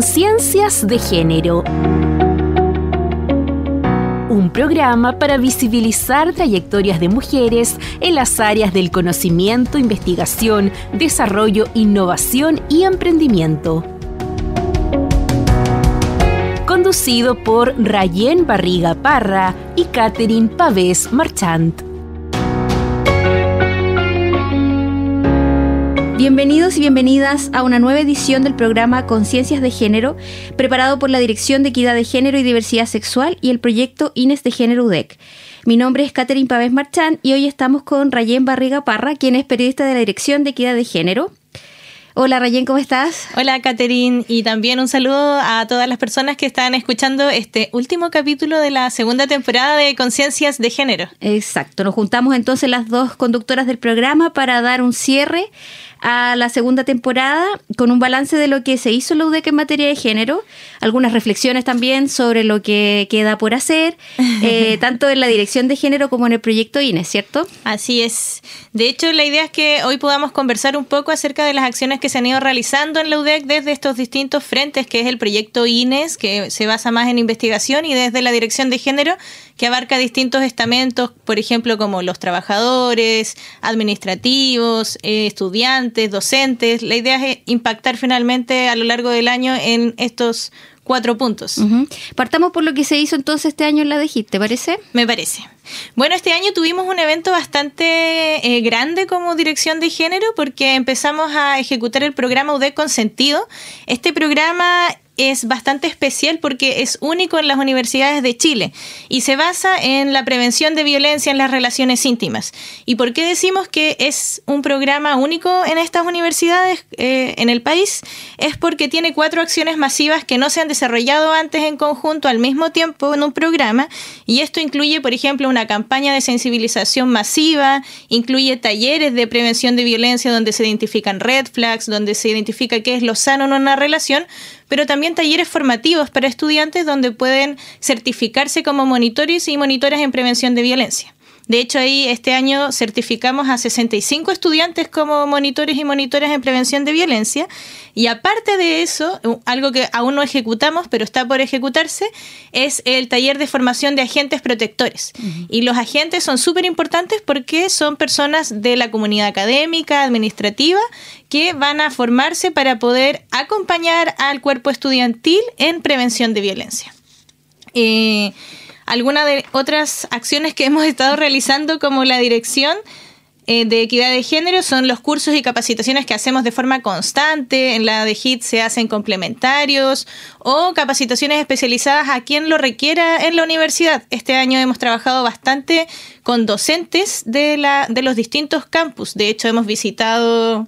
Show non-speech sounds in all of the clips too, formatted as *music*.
Conciencias de Género. Un programa para visibilizar trayectorias de mujeres en las áreas del conocimiento, investigación, desarrollo, innovación y emprendimiento. Conducido por Rayén Barriga Parra y Catherine Pavés Marchant. Bienvenidos y bienvenidas a una nueva edición del programa Conciencias de Género, preparado por la Dirección de Equidad de Género y Diversidad Sexual y el proyecto Ines de Género UDEC. Mi nombre es Catherine Pavés Marchán y hoy estamos con Rayén Barriga Parra, quien es periodista de la Dirección de Equidad de Género. Hola Rayen, ¿cómo estás? Hola Catherine y también un saludo a todas las personas que están escuchando este último capítulo de la segunda temporada de Conciencias de Género. Exacto, nos juntamos entonces las dos conductoras del programa para dar un cierre a la segunda temporada con un balance de lo que se hizo en la UDEC en materia de género, algunas reflexiones también sobre lo que queda por hacer, *laughs* eh, tanto en la dirección de género como en el proyecto INE, ¿cierto? Así es. De hecho, la idea es que hoy podamos conversar un poco acerca de las acciones que se han ido realizando en la UDEC desde estos distintos frentes, que es el proyecto INES, que se basa más en investigación, y desde la dirección de género, que abarca distintos estamentos, por ejemplo, como los trabajadores, administrativos, eh, estudiantes, docentes. La idea es impactar finalmente a lo largo del año en estos cuatro puntos. Partamos por lo que se hizo entonces este año en la DEGIT, ¿te parece? Me parece. Bueno, este año tuvimos un evento bastante eh, grande como dirección de género porque empezamos a ejecutar el programa UDEC Consentido. Este programa es bastante especial porque es único en las universidades de Chile y se basa en la prevención de violencia en las relaciones íntimas. ¿Y por qué decimos que es un programa único en estas universidades eh, en el país? Es porque tiene cuatro acciones masivas que no se han desarrollado antes en conjunto al mismo tiempo en un programa y esto incluye, por ejemplo, una campaña de sensibilización masiva, incluye talleres de prevención de violencia donde se identifican red flags, donde se identifica qué es lo sano en una relación, pero también talleres formativos para estudiantes donde pueden certificarse como monitores y monitoras en prevención de violencia. De hecho, ahí este año certificamos a 65 estudiantes como monitores y monitoras en prevención de violencia. Y aparte de eso, algo que aún no ejecutamos, pero está por ejecutarse, es el taller de formación de agentes protectores. Y los agentes son súper importantes porque son personas de la comunidad académica, administrativa, que van a formarse para poder acompañar al cuerpo estudiantil en prevención de violencia. Eh, algunas de otras acciones que hemos estado realizando como la dirección eh, de equidad de género son los cursos y capacitaciones que hacemos de forma constante. En la de HIT se hacen complementarios o capacitaciones especializadas a quien lo requiera en la universidad. Este año hemos trabajado bastante con docentes de, la, de los distintos campus. De hecho, hemos visitado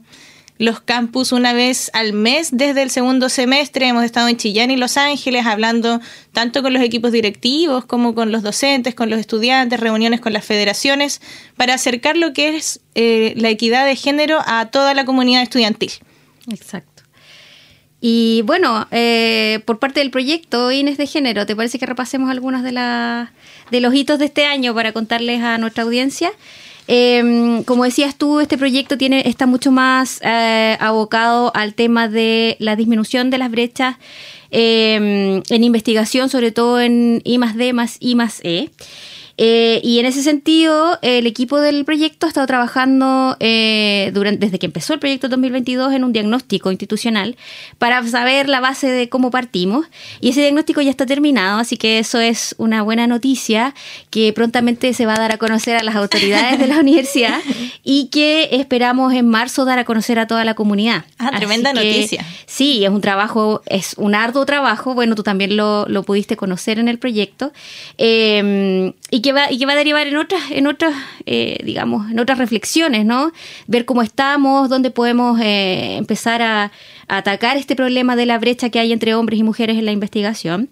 los campus una vez al mes desde el segundo semestre. Hemos estado en Chillán y Los Ángeles hablando tanto con los equipos directivos como con los docentes, con los estudiantes, reuniones con las federaciones, para acercar lo que es eh, la equidad de género a toda la comunidad estudiantil. Exacto. Y bueno, eh, por parte del proyecto Ines de Género, ¿te parece que repasemos algunos de, de los hitos de este año para contarles a nuestra audiencia? Eh, como decías tú, este proyecto tiene, está mucho más eh, abocado al tema de la disminución de las brechas em, en investigación, sobre todo en I más D más I más E. Eh, y en ese sentido, el equipo del proyecto ha estado trabajando eh, durante, desde que empezó el proyecto 2022 en un diagnóstico institucional para saber la base de cómo partimos. Y ese diagnóstico ya está terminado, así que eso es una buena noticia que prontamente se va a dar a conocer a las autoridades de la *laughs* universidad y que esperamos en marzo dar a conocer a toda la comunidad. Ah, tremenda noticia. Sí, es un trabajo, es un arduo trabajo. Bueno, tú también lo, lo pudiste conocer en el proyecto. Eh, y que y que va a derivar en otras, en otras, eh, digamos, en otras reflexiones, ¿no? Ver cómo estamos, dónde podemos eh, empezar a, atacar este problema de la brecha que hay entre hombres y mujeres en la investigación.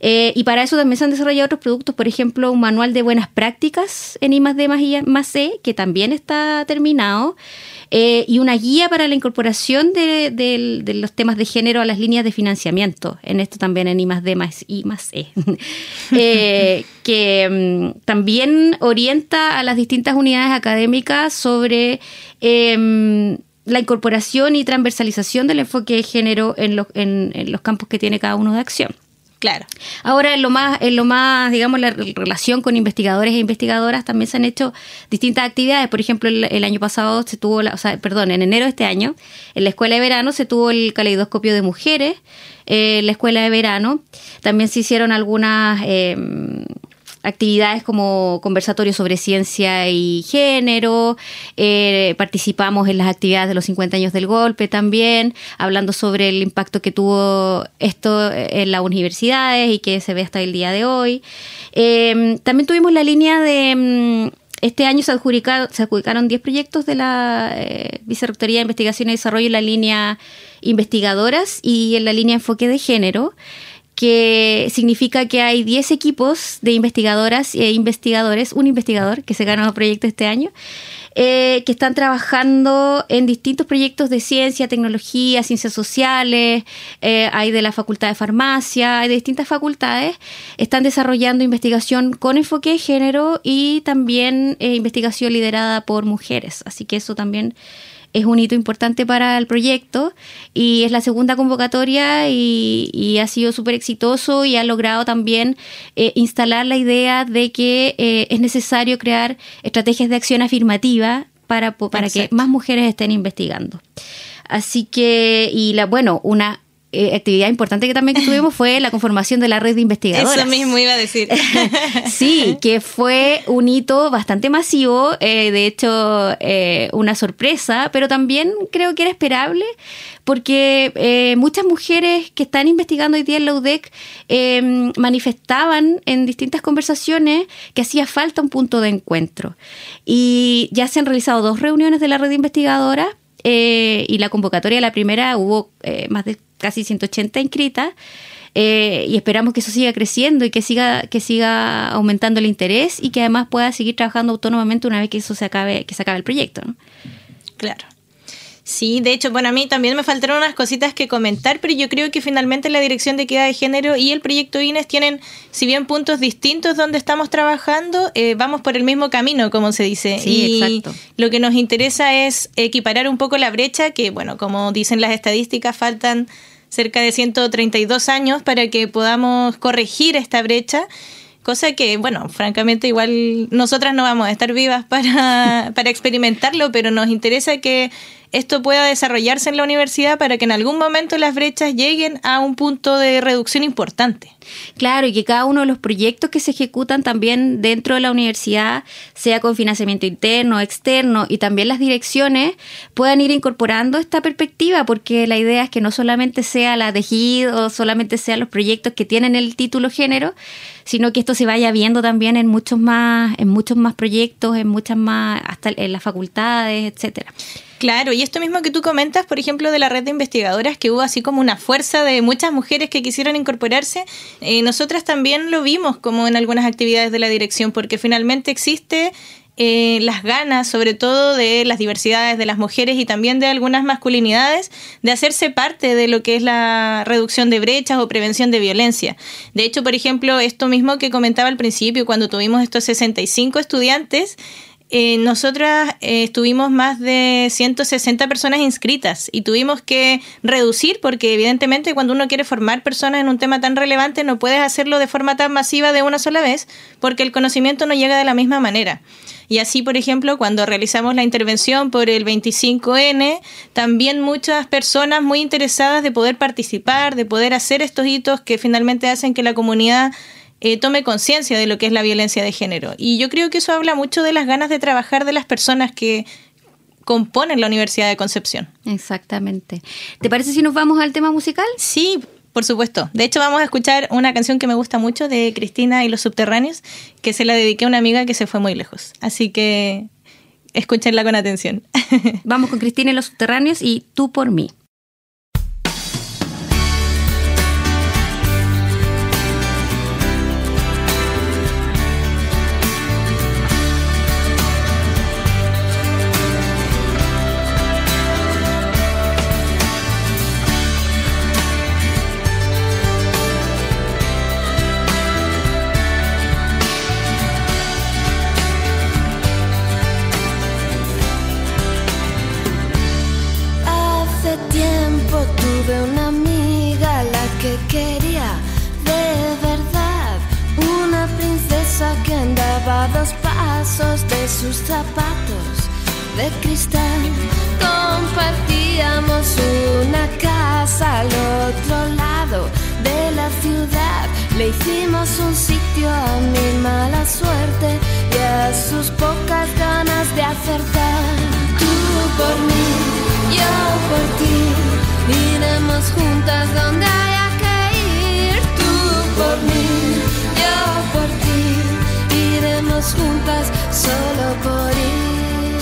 Eh, y para eso también se han desarrollado otros productos, por ejemplo, un manual de buenas prácticas en I más D más I que también está terminado. Eh, y una guía para la incorporación de, los temas de género a las líneas de financiamiento. En esto también en I más D más I más *laughs* E. Que mm, también orienta a las distintas unidades académicas sobre em, la incorporación y transversalización del enfoque de género en, los campos que tiene cada uno de acción. Claro. Ahora, en lo más, en lo más, digamos, la relación con investigadores e investigadoras, también se han hecho distintas actividades. Por ejemplo, el, año pasado se tuvo, la, o sea, perdón, en enero de este año, en la escuela de verano se tuvo el caleidoscopio de mujeres, eh, en la escuela de verano. También se hicieron algunas eh, actividades como conversatorios sobre ciencia y género, eh, participamos en las actividades de los 50 años del golpe también, hablando sobre el impacto que tuvo esto en las universidades y que se ve hasta el día de hoy. Em, también tuvimos la línea de... Mm, este año se, adjudicaron, se adjudicaron 10 proyectos de la eh, Vicerrectoría de Investigación y Desarrollo en la línea investigadoras y en la línea enfoque de género que significa que hay 10 equipos de investigadoras e investigadores, un investigador que se ganó el proyecto este año, eh, que están trabajando en distintos proyectos de ciencia, tecnología, ciencias sociales, eh, hay de la Facultad de Farmacia, hay de distintas facultades, están desarrollando investigación con enfoque de género y también eh, investigación liderada por mujeres, así que eso también es un hito importante para el proyecto y es la segunda convocatoria y, ha sido súper exitoso y ha logrado también eh, instalar la idea de que eh, es necesario crear estrategias de acción afirmativa para, para que más mujeres estén investigando. Así que, y la, bueno, una eh, actividad importante que también *laughs* tuvimos fue la conformación de la red de investigadores. Eso mismo iba a decir. *laughs* sí, que fue un hito bastante masivo, eh, de hecho eh, una sorpresa, pero también creo que era esperable porque muchas mujeres que están investigando hoy día en la UDEC manifestaban en distintas conversaciones que hacía falta un punto de encuentro. Y ya se han realizado dos reuniones de la red de investigadoras y la convocatoria la primera hubo más de casi 180 inscritas. Eh, y esperamos que eso siga creciendo y que siga, que siga aumentando el interés y que además pueda seguir trabajando autónomamente una vez que eso se acabe, que se acabe el proyecto. Claro. Sí, de hecho, bueno, a mí también me faltaron unas cositas que comentar, pero yo creo que finalmente la Dirección de Equidad de Género y el proyecto INES tienen, si bien puntos distintos donde estamos trabajando, eh, vamos por el mismo camino, como se dice. Sí, exacto. Lo que nos interesa es equiparar un poco la brecha, que, bueno, como dicen las estadísticas, faltan cerca de 132 años para que podamos corregir esta brecha cosa que, bueno, francamente igual nosotras no vamos a estar vivas para, *laughs* para experimentarlo, pero nos interesa que esto pueda desarrollarse en la universidad para que en algún momento las brechas lleguen a un punto de reducción importante. Claro, y que cada uno de los proyectos que se ejecutan también dentro de la universidad, sea con financiamiento interno, externo, y también las direcciones, puedan ir incorporando esta perspectiva, porque la idea es que no solamente sea la tejido, solamente sean los proyectos que tienen el título género, sino que esto se vaya viendo también en muchos más, en muchos más proyectos, en muchas más, hasta en las facultades, etcétera. Claro, y esto mismo que tú comentas, por ejemplo, de la red de investigadoras, que hubo así como una fuerza de muchas mujeres que quisieron incorporarse, eh, nosotras también lo vimos como en algunas actividades de la dirección, porque finalmente existe eh, las ganas, sobre todo de las diversidades de las mujeres y también de algunas masculinidades, de hacerse parte de lo que es la reducción de brechas o prevención de violencia. De hecho, por ejemplo, esto mismo que comentaba al principio, cuando tuvimos estos 65 estudiantes, eh, nosotras eh, estuvimos más de 160 personas inscritas y tuvimos que reducir porque evidentemente cuando uno quiere formar personas en un tema tan relevante no puedes hacerlo de forma tan masiva de una sola vez porque el conocimiento no llega de la misma manera. Y así, por ejemplo, cuando realizamos la intervención por el 25N, también muchas personas muy interesadas de poder participar, de poder hacer estos hitos que finalmente hacen que la comunidad eh, tome conciencia de lo que es la violencia de género. Y yo creo que eso habla mucho de las ganas de trabajar de las personas que componen la Universidad de Concepción. Exactamente. ¿Te parece si nos vamos al tema musical? Sí, por supuesto. De hecho, vamos a escuchar una canción que me gusta mucho de Cristina y los Subterráneos, que se la dediqué a una amiga que se fue muy lejos. Así que escúchenla con atención. *laughs* vamos con Cristina y los Subterráneos y Tú por mí. Hicimos un sitio a mi mala suerte y a sus pocas ganas de acertar. Tú por mí, yo por ti, iremos juntas donde haya que ir. Tú por mí, yo por ti, iremos juntas solo por ir.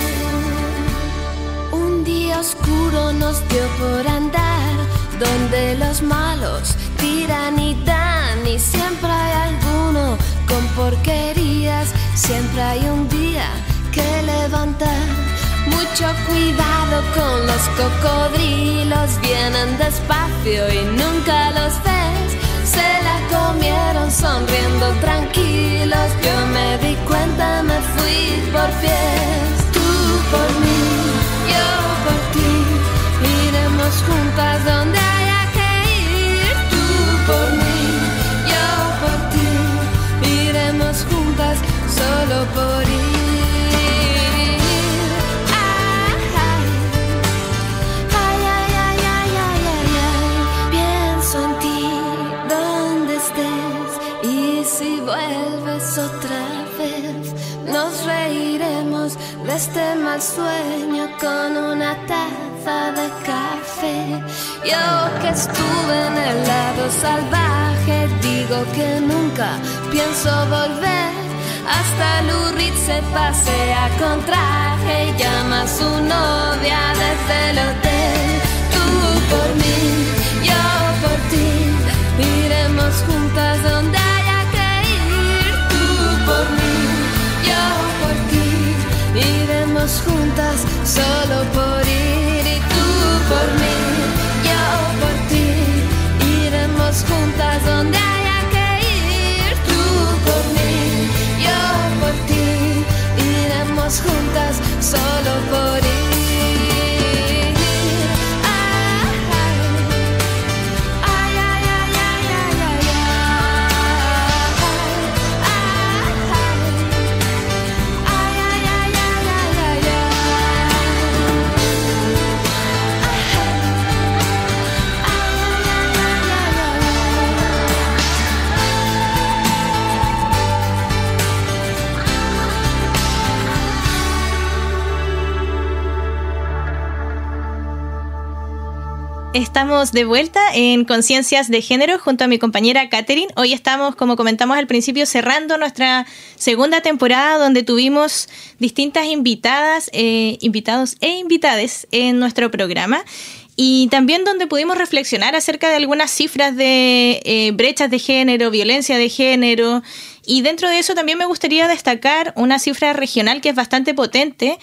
Un día oscuro nos dio por andar donde los malos tiran y dan y siempre hay alguno con porquerías, siempre hay un día que levantar. Mucho cuidado con los cocodrilos, vienen despacio y nunca los ves. Se la comieron sonriendo tranquilos, Yo que estuve en el lado salvaje digo que nunca pienso volver. Hasta Lurid se pasea con traje y llama a su novia desde el hotel. Tú por mí, yo por ti, iremos juntas donde haya que ir. Tú por mí, yo por ti, iremos juntas solo por ir. Y tú por mí, juntas solo por Estamos de vuelta en Conciencias de Género junto a mi compañera Katherine. Hoy estamos, como comentamos al principio, cerrando nuestra segunda temporada donde tuvimos distintas invitadas, eh, invitados e invitades en nuestro programa. Y también donde pudimos reflexionar acerca de algunas cifras de eh, brechas de género, violencia de género. Y dentro de eso también me gustaría destacar una cifra regional que es bastante potente,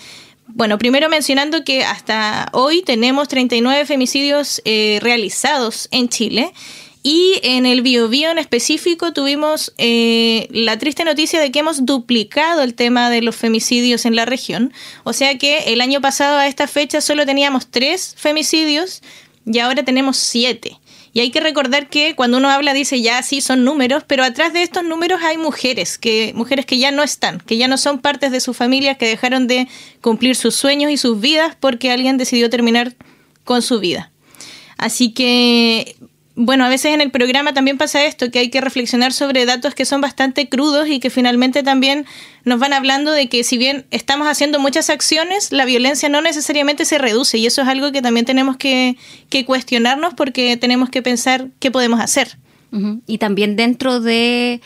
bueno, primero mencionando que hasta hoy tenemos 39 femicidios eh, realizados en Chile y en el Biobío en específico tuvimos eh, la triste noticia de que hemos duplicado el tema de los femicidios en la región. O sea que el año pasado a esta fecha solo teníamos tres femicidios y ahora tenemos siete. Y hay que recordar que cuando uno habla dice ya sí son números, pero atrás de estos números hay mujeres, que mujeres que ya no están, que ya no son partes de sus familias, que dejaron de cumplir sus sueños y sus vidas porque alguien decidió terminar con su vida. Así que bueno, a veces en el programa también pasa esto, que hay que reflexionar sobre datos que son bastante crudos y que finalmente también nos van hablando de que si bien estamos haciendo muchas acciones, la violencia no necesariamente se reduce y eso es algo que también tenemos que, que cuestionarnos porque tenemos que pensar qué podemos hacer. Y también dentro de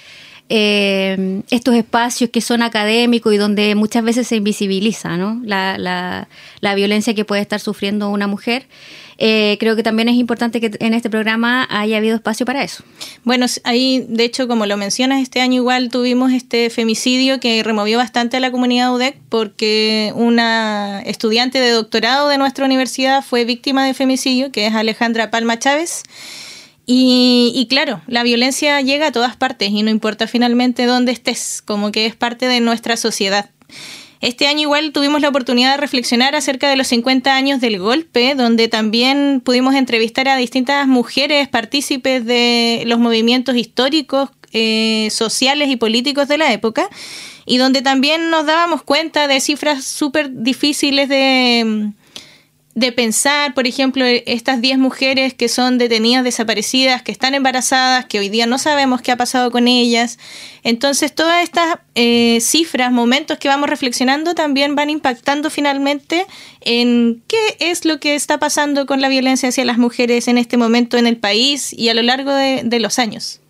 eh, estos espacios que son académicos y donde muchas veces se invisibiliza ¿no? la, la, la violencia que puede estar sufriendo una mujer. Eh, creo que también es importante que en este programa haya habido espacio para eso. Bueno, ahí, de hecho, como lo mencionas, este año igual tuvimos este femicidio que removió bastante a la comunidad UDEC porque una estudiante de doctorado de nuestra universidad fue víctima de femicidio, que es Alejandra Palma Chávez. Y, claro, la violencia llega a todas partes y no importa finalmente dónde estés, como que es parte de nuestra sociedad. Este año igual tuvimos la oportunidad de reflexionar acerca de los 50 años del golpe, donde también pudimos entrevistar a distintas mujeres partícipes de los movimientos históricos eh, sociales y políticos de la época, y donde también nos dábamos cuenta de cifras súper difíciles de de pensar, por ejemplo, estas 10 mujeres que son detenidas, desaparecidas, que están embarazadas, que hoy día no sabemos qué ha pasado con ellas. Entonces, todas estas eh, cifras, momentos que vamos reflexionando, también van impactando finalmente en qué es lo que está pasando con la violencia hacia las mujeres en este momento en el país y a lo largo de los años.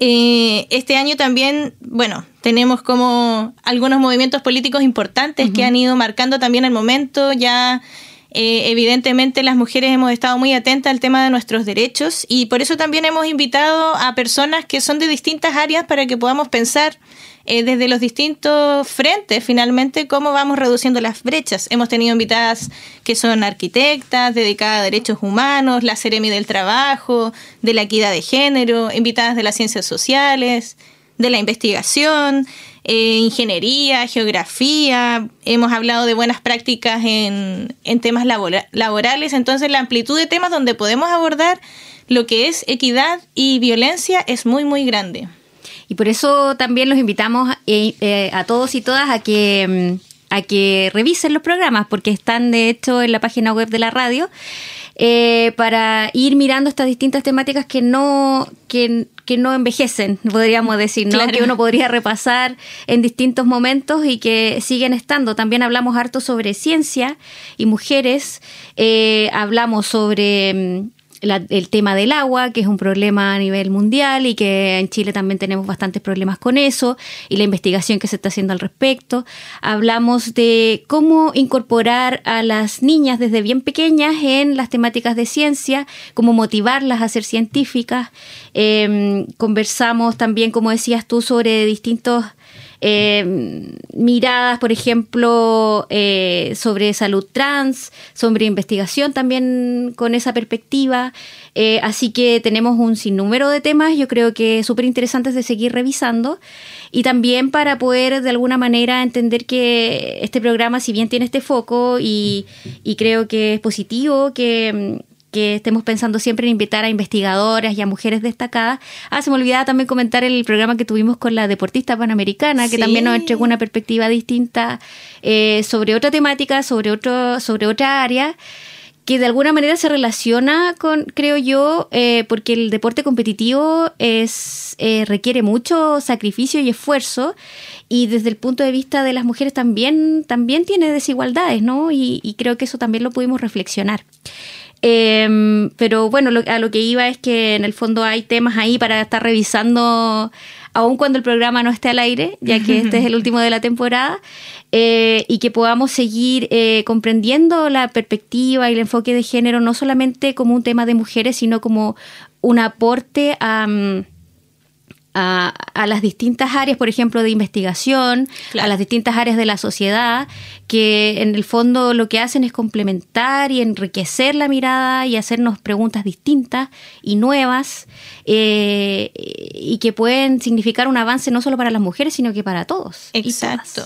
Eh, este año también, bueno, tenemos como algunos movimientos políticos importantes que han ido marcando también el momento. Ya eh, evidentemente las mujeres hemos estado muy atentas al tema de nuestros derechos y por eso también hemos invitado a personas que son de distintas áreas para que podamos pensar eh, desde los distintos frentes, finalmente, cómo vamos reduciendo las brechas. Hemos tenido invitadas que son arquitectas, dedicadas a derechos humanos, la Ceremi del Trabajo, de la equidad de género, invitadas de las ciencias sociales, de la investigación, eh, ingeniería, geografía. Hemos hablado de buenas prácticas en, en temas laborales. Entonces, la amplitud de temas donde podemos abordar lo que es equidad y violencia es muy, muy grande. Y por eso también los invitamos eh, eh, a todos y todas a que, mm, a que revisen los programas, porque están de hecho en la página web de la radio, eh, para ir mirando estas distintas temáticas que no, que, no envejecen, podríamos decir, ¿no? que uno podría repasar en distintos momentos y que siguen estando. También hablamos harto sobre ciencia y mujeres, hablamos sobre mm, el tema del agua, que es un problema a nivel mundial y que en Chile también tenemos bastantes problemas con eso, y la investigación que se está haciendo al respecto. Hablamos de cómo incorporar a las niñas desde bien pequeñas en las temáticas de ciencia, cómo motivarlas a ser científicas. Em, conversamos también, como decías tú, sobre distintos eh, miradas, por ejemplo, eh, sobre salud trans, sobre investigación también con esa perspectiva. Eh, así que tenemos un sinnúmero de temas, yo creo que súper interesantes de seguir revisando y también para poder de alguna manera entender que este programa, si bien tiene este foco y, y creo que es positivo, que que estemos pensando siempre en invitar a investigadoras y a mujeres destacadas. Ah, se me olvidaba también comentar el programa que tuvimos con la deportista panamericana, que también nos entregó una perspectiva distinta eh, sobre otra temática, sobre, otro, sobre otra área que de alguna manera se relaciona con, creo yo, eh, porque el deporte competitivo es eh, requiere mucho sacrificio y esfuerzo y desde el punto de vista de las mujeres también también tiene desigualdades, ¿no? Y, y creo que eso también lo pudimos reflexionar. Em, pero bueno, a lo que iba es que en el fondo hay temas ahí para estar revisando, aun cuando el programa no esté al aire, ya que este es el *laughs* último de la temporada, eh, y que podamos seguir eh, comprendiendo la perspectiva y el enfoque de género no solamente como un tema de mujeres, sino como un aporte a... Mm, a, las distintas áreas, por ejemplo, de investigación, a las distintas áreas de la sociedad, que en el fondo lo que hacen es complementar y enriquecer la mirada y hacernos preguntas distintas y nuevas, eh, y que pueden significar un avance no solo para las mujeres, sino que para todos. Exacto.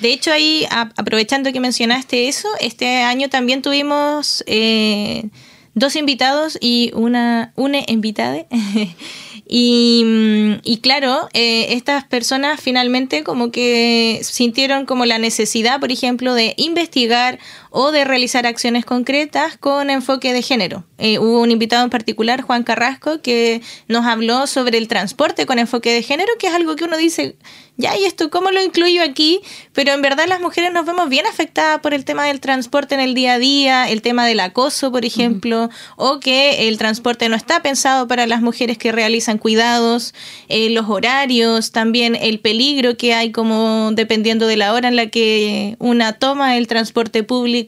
De hecho, ahí, aprovechando que mencionaste eso, este año también tuvimos... Eh, dos invitados y una, una invitada *laughs* Y, y claro, eh, estas personas finalmente como que sintieron como la necesidad, por ejemplo, de investigar o de realizar acciones concretas con enfoque de género. Eh, hubo un invitado en particular, Juan Carrasco, que nos habló sobre el transporte con enfoque de género, que es algo que uno dice, ya, ¿y esto cómo lo incluyo aquí? Pero en verdad las mujeres nos vemos bien afectadas por el tema del transporte en el día a día, el tema del acoso, por ejemplo, o que el transporte no está pensado para las mujeres que realizan cuidados, eh, los horarios, también el peligro que hay como dependiendo de la hora en la que una toma el transporte público.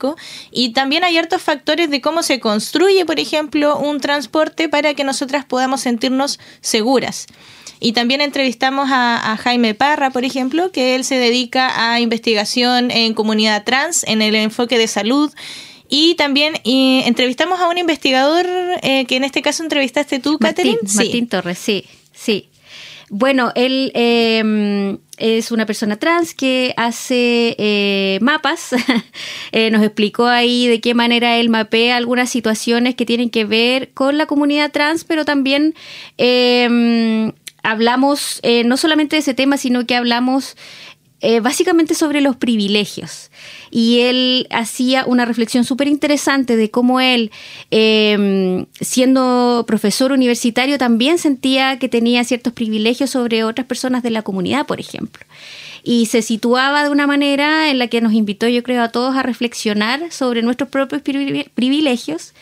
Y también hay hartos factores de cómo se construye, por ejemplo, un transporte para que nosotras podamos sentirnos seguras. Y también entrevistamos a, Jaime Parra, por ejemplo, que él se dedica a investigación en comunidad trans, en el enfoque de salud. Y también entrevistamos a un investigador eh, que en este caso entrevistaste tú, Martín, Martín Torres, sí, sí. Bueno, él em, es una persona trans que hace eh, mapas. *laughs* Eh, nos explicó ahí de qué manera él mapea algunas situaciones que tienen que ver con la comunidad trans, pero también em, hablamos eh, no solamente de ese tema, sino que hablamos básicamente sobre los privilegios y él hacía una reflexión súper interesante de cómo él, em, siendo profesor universitario, también sentía que tenía ciertos privilegios sobre otras personas de la comunidad, por ejemplo. Y se situaba de una manera en la que nos invitó, yo creo, a todos a reflexionar sobre nuestros propios privilegios.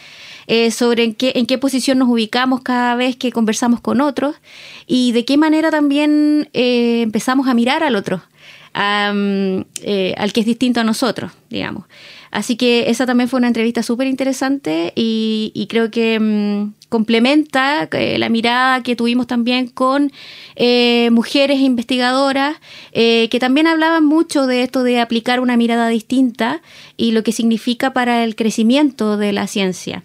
Eh, sobre en qué, en posición nos ubicamos cada vez que conversamos con otros y de qué manera también eh, empezamos a mirar al otro eh, al que es distinto a nosotros, digamos. Así que esa también fue una entrevista súper interesante y, creo que mm, complementa eh, la mirada que tuvimos también con eh, mujeres investigadoras que también hablaban mucho de esto de aplicar una mirada distinta y lo que significa para el crecimiento de la ciencia.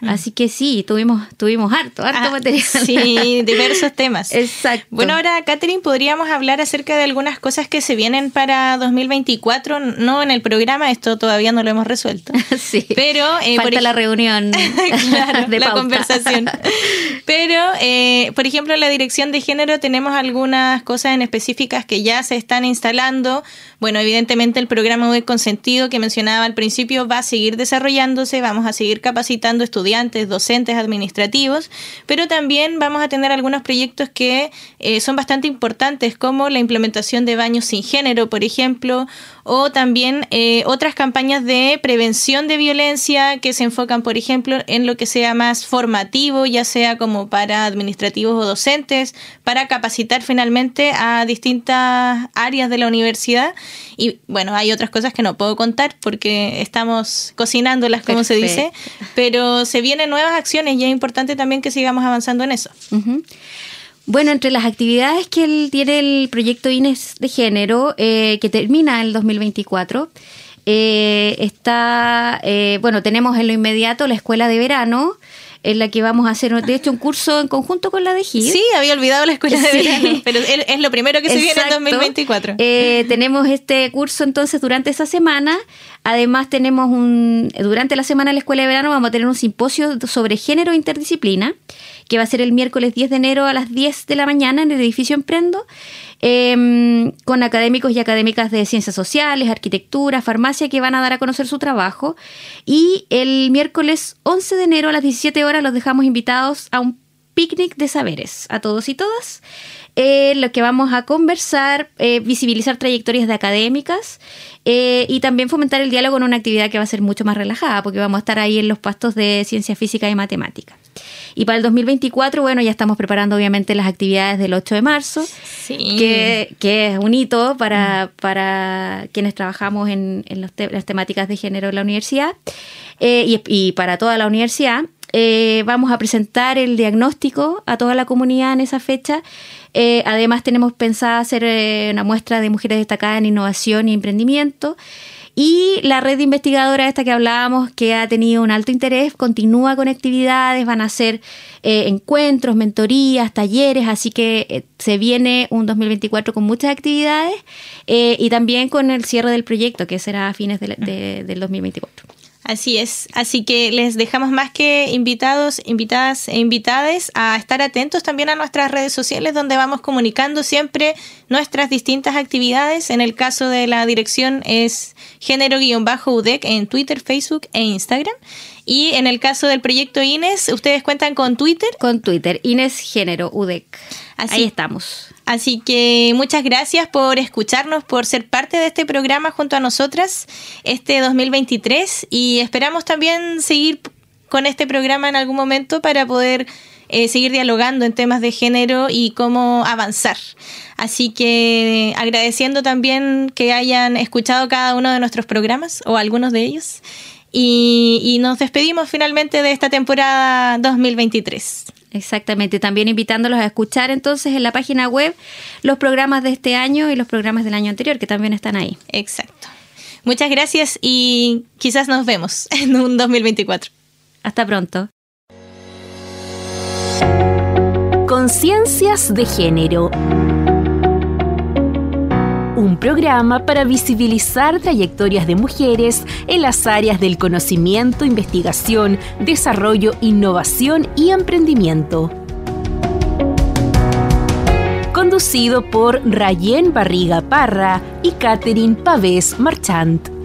Mm. Así que sí, tuvimos, tuvimos harto, harto ah, material. *laughs* Sí, diversos temas. Exacto. Bueno, ahora, Catherine, podríamos hablar acerca de algunas cosas que se vienen para 2024, no en el programa, esto todavía no lo hemos resuelto. *laughs* sí. Pero eh, falta la reunión *laughs* claro, de la conversación. *laughs* Pero, eh, por ejemplo, en la dirección de género tenemos algunas cosas en específicas que ya se están instalando. Bueno, evidentemente el programa de consentido que mencionaba al principio va a seguir desarrollándose, vamos a seguir capacitando estudiantes docentes, administrativos, pero también vamos a tener algunos proyectos que eh, son bastante importantes, como la implementación de baños sin género, por ejemplo, o también eh, otras campañas de prevención de violencia que se enfocan, por ejemplo, en lo que sea más formativo, ya sea como para administrativos o docentes, para capacitar finalmente a distintas áreas de la universidad. Y bueno, hay otras cosas que no puedo contar porque estamos cocinándolas, como se dice, pero se vienen nuevas acciones y es importante también que sigamos avanzando en eso. Bueno, entre las actividades que él tiene el proyecto INES de género, eh, que termina el 2024, eh, está, eh, bueno, tenemos en lo inmediato la escuela de verano, en la que vamos a hacer, de hecho, un curso en conjunto con la de GID. Sí, había olvidado la escuela de verano, pero es lo primero que se viene en 2024. tenemos este curso entonces durante esa semana. Además, tenemos un, durante la semana de la escuela de verano vamos a tener un simposio sobre género e interdisciplina que va a ser el miércoles 10 de enero a las 10 de la mañana en el edificio Emprendo, em, con académicos y académicas de ciencias sociales, arquitectura, farmacia, que van a dar a conocer su trabajo. Y el miércoles 11 de enero a las 17 horas los dejamos invitados a un picnic de saberes, a todos y todas. Eh, lo que vamos a conversar, eh, visibilizar trayectorias de académicas eh, y también fomentar el diálogo en una actividad que va a ser mucho más relajada, porque vamos a estar ahí en los pastos de ciencia física y matemática. Y para el 2024, bueno, ya estamos preparando obviamente las actividades del 8 de marzo, que, es un hito para, para quienes trabajamos en, las temáticas de género en la universidad eh, y, para toda la universidad. Eh, vamos a presentar el diagnóstico a toda la comunidad en esa fecha. Eh, además, tenemos pensado hacer una muestra de mujeres destacadas en innovación y emprendimiento. Y la red de investigadora esta que hablábamos, que ha tenido un alto interés, continúa con actividades, van a hacer eh, encuentros, mentorías, talleres, así que eh, se viene un 2024 con muchas actividades eh, y también con el cierre del proyecto, que será a fines del 2024. Así es, así que les dejamos más que invitados, invitadas e invitades a estar atentos también a nuestras redes sociales donde vamos comunicando siempre nuestras distintas actividades. En el caso de la dirección es género-udec en Twitter, Facebook e Instagram. Y en el caso del proyecto INES, ¿ustedes cuentan con Twitter? Con Twitter, INES Género UDEC. Ahí estamos. Así que muchas gracias por escucharnos, por ser parte de este programa junto a nosotras este 2023 y esperamos también seguir con este programa en algún momento para poder eh, seguir dialogando en temas de género y cómo avanzar. Así que agradeciendo también que hayan escuchado cada uno de nuestros programas o algunos de ellos. Y, y nos despedimos finalmente de esta temporada 2023. Exactamente, también invitándolos a escuchar entonces en la página web los programas de este año y los programas del año anterior que también están ahí. Exacto. Muchas gracias y quizás nos vemos *laughs* en un 2024. Hasta pronto. Ciencias de Género. Un programa para visibilizar trayectorias de mujeres en las áreas del conocimiento, investigación, desarrollo, innovación y emprendimiento. Conducido por Rayen Barriga Parra y Catherine Pavés Marchant.